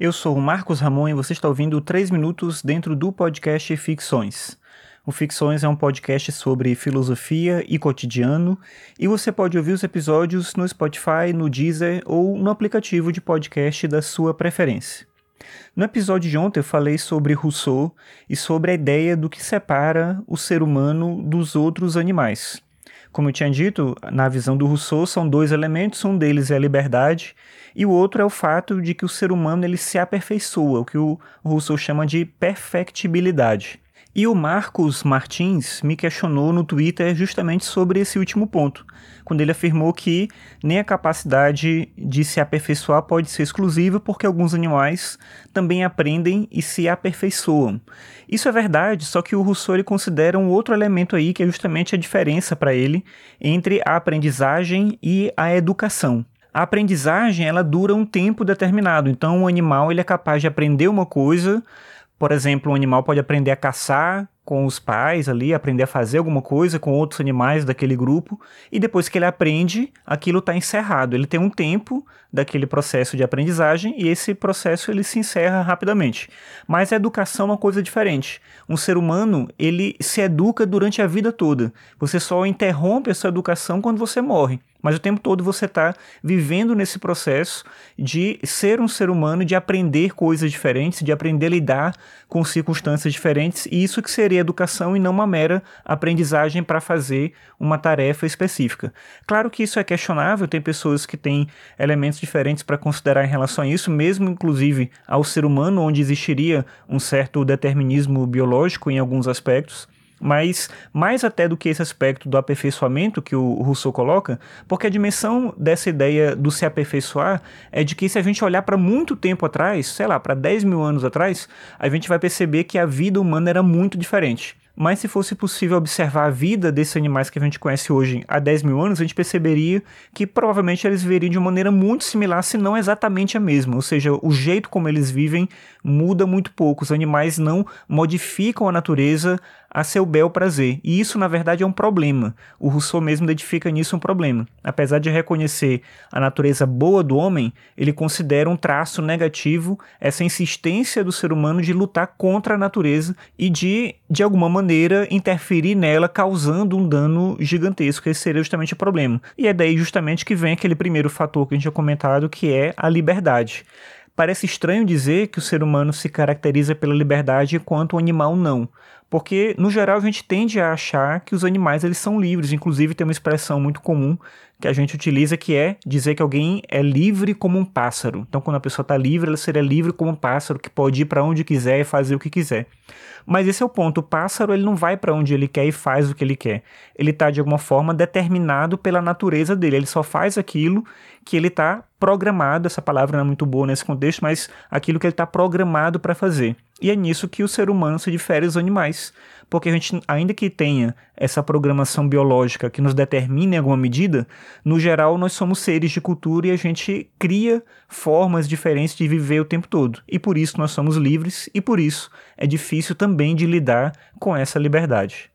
Eu sou o Marcos Ramon e você está ouvindo 3 minutos dentro do podcast Ficções. O Ficções é um podcast sobre filosofia e cotidiano e você pode ouvir os episódios no Spotify, no Deezer ou no aplicativo de podcast da sua preferência. No episódio de ontem eu falei sobre Rousseau e sobre a ideia do que separa o ser humano dos outros animais. Como eu tinha dito, na visão do Rousseau são dois elementos, um deles é a liberdade e o outro é o fato de que o ser humano ele se aperfeiçoa, o que o Rousseau chama de perfectibilidade. E o Marcos Martins me questionou no Twitter justamente sobre esse último ponto, quando ele afirmou que nem a capacidade de se aperfeiçoar pode ser exclusiva porque alguns animais também aprendem e se aperfeiçoam. Isso é verdade, só que o Rousseau ele considera um outro elemento aí que é justamente a diferença para ele entre a aprendizagem e a educação. A aprendizagem ela dura um tempo determinado, então o animal ele é capaz de aprender uma coisa por exemplo, um animal pode aprender a caçar com os pais ali, aprender a fazer alguma coisa com outros animais daquele grupo, e depois que ele aprende, aquilo está encerrado. Ele tem um tempo daquele processo de aprendizagem e esse processo ele se encerra rapidamente. Mas a educação é uma coisa diferente. Um ser humano, ele se educa durante a vida toda. Você só interrompe a sua educação quando você morre. Mas o tempo todo você está vivendo nesse processo de ser um ser humano, de aprender coisas diferentes, de aprender a lidar com circunstâncias diferentes, e isso que seria educação e não uma mera aprendizagem para fazer uma tarefa específica. Claro que isso é questionável, tem pessoas que têm elementos diferentes para considerar em relação a isso, mesmo inclusive ao ser humano, onde existiria um certo determinismo biológico em alguns aspectos. Mas mais até do que esse aspecto do aperfeiçoamento que o Rousseau coloca, porque a dimensão dessa ideia do se aperfeiçoar é de que se a gente olhar para muito tempo atrás, sei lá, para 10 mil anos atrás, a gente vai perceber que a vida humana era muito diferente. Mas se fosse possível observar a vida desses animais que a gente conhece hoje há 10 mil anos, a gente perceberia que provavelmente eles viveriam de uma maneira muito similar, se não exatamente a mesma. Ou seja, o jeito como eles vivem muda muito pouco. Os animais não modificam a natureza a seu bel prazer. E isso, na verdade, é um problema. O Rousseau mesmo identifica nisso um problema. Apesar de reconhecer a natureza boa do homem, ele considera um traço negativo essa insistência do ser humano de lutar contra a natureza e de, de alguma maneira, interferir nela, causando um dano gigantesco. Esse seria justamente o problema. E é daí justamente que vem aquele primeiro fator que a gente tinha comentado, que é a liberdade. Parece estranho dizer que o ser humano se caracteriza pela liberdade enquanto o animal não. Porque, no geral, a gente tende a achar que os animais eles são livres. Inclusive, tem uma expressão muito comum que a gente utiliza que é dizer que alguém é livre como um pássaro. Então, quando a pessoa está livre, ela seria livre como um pássaro que pode ir para onde quiser e fazer o que quiser. Mas esse é o ponto. O pássaro ele não vai para onde ele quer e faz o que ele quer. Ele está de alguma forma determinado pela natureza dele. Ele só faz aquilo que ele está programado. Essa palavra não é muito boa nesse contexto, mas aquilo que ele está programado para fazer. E é nisso que o ser humano se difere dos animais, porque a gente, ainda que tenha essa programação biológica que nos determine em alguma medida, no geral nós somos seres de cultura e a gente cria formas diferentes de viver o tempo todo. E por isso nós somos livres e por isso é difícil também de lidar com essa liberdade.